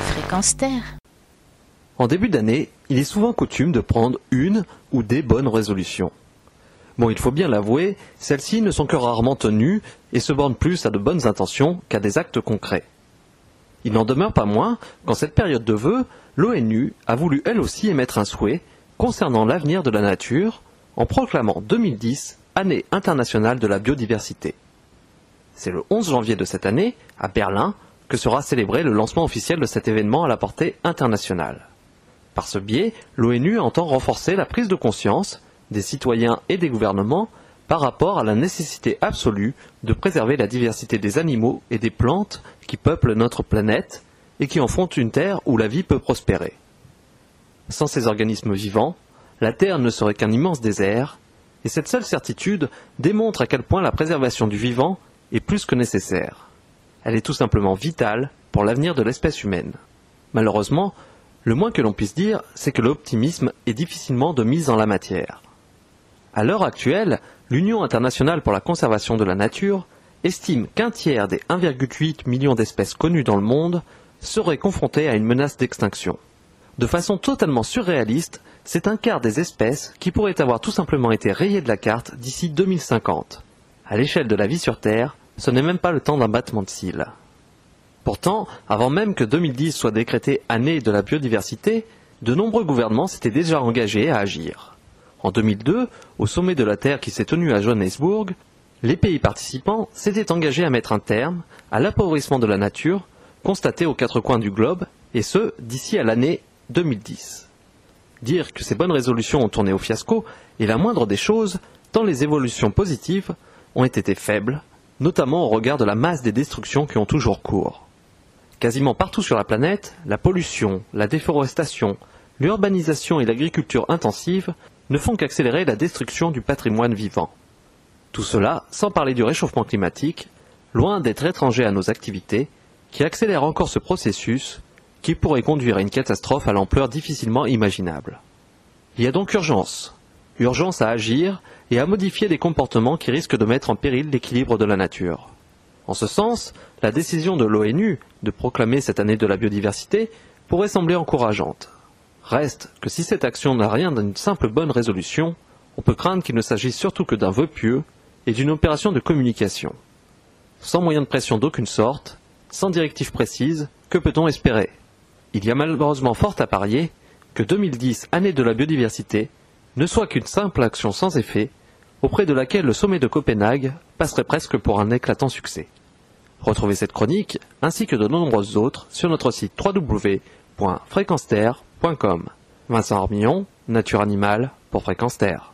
Fréquence Terre. En début d'année, il est souvent coutume de prendre une ou des bonnes résolutions. Bon, il faut bien l'avouer, celles-ci ne sont que rarement tenues et se bornent plus à de bonnes intentions qu'à des actes concrets. Il n'en demeure pas moins qu'en cette période de vœux, l'ONU a voulu elle aussi émettre un souhait concernant l'avenir de la nature en proclamant 2010 année internationale de la biodiversité. C'est le 11 janvier de cette année, à Berlin, que sera célébré le lancement officiel de cet événement à la portée internationale. Par ce biais, l'ONU entend renforcer la prise de conscience des citoyens et des gouvernements par rapport à la nécessité absolue de préserver la diversité des animaux et des plantes qui peuplent notre planète et qui en font une terre où la vie peut prospérer. Sans ces organismes vivants, la Terre ne serait qu'un immense désert, et cette seule certitude démontre à quel point la préservation du vivant est plus que nécessaire. Elle est tout simplement vitale pour l'avenir de l'espèce humaine. Malheureusement, le moins que l'on puisse dire, c'est que l'optimisme est difficilement de mise en la matière. À l'heure actuelle, l'Union internationale pour la conservation de la nature estime qu'un tiers des 1,8 millions d'espèces connues dans le monde seraient confrontées à une menace d'extinction. De façon totalement surréaliste, c'est un quart des espèces qui pourraient avoir tout simplement été rayées de la carte d'ici 2050. À l'échelle de la vie sur Terre, ce n'est même pas le temps d'un battement de cils. Pourtant, avant même que 2010 soit décrétée année de la biodiversité, de nombreux gouvernements s'étaient déjà engagés à agir. En 2002, au sommet de la Terre qui s'est tenu à Johannesburg, les pays participants s'étaient engagés à mettre un terme à l'appauvrissement de la nature constaté aux quatre coins du globe, et ce, d'ici à l'année 2010. Dire que ces bonnes résolutions ont tourné au fiasco est la moindre des choses, tant les évolutions positives ont été faibles, notamment au regard de la masse des destructions qui ont toujours cours. Quasiment partout sur la planète, la pollution, la déforestation, l'urbanisation et l'agriculture intensive ne font qu'accélérer la destruction du patrimoine vivant. Tout cela sans parler du réchauffement climatique, loin d'être étranger à nos activités, qui accélère encore ce processus qui pourrait conduire à une catastrophe à l'ampleur difficilement imaginable. Il y a donc urgence, urgence à agir et à modifier des comportements qui risquent de mettre en péril l'équilibre de la nature. En ce sens, la décision de l'ONU de proclamer cette année de la biodiversité pourrait sembler encourageante. Reste que si cette action n'a rien d'une simple bonne résolution, on peut craindre qu'il ne s'agisse surtout que d'un vœu pieux et d'une opération de communication. Sans moyen de pression d'aucune sorte, sans directive précise, que peut-on espérer? Il y a malheureusement fort à parier que 2010, année de la biodiversité, ne soit qu'une simple action sans effet, auprès de laquelle le sommet de Copenhague passerait presque pour un éclatant succès. Retrouvez cette chronique, ainsi que de nombreuses autres, sur notre site www.fréquenceterre.com. Vincent Armillon, Nature Animale pour Fréquence Terre.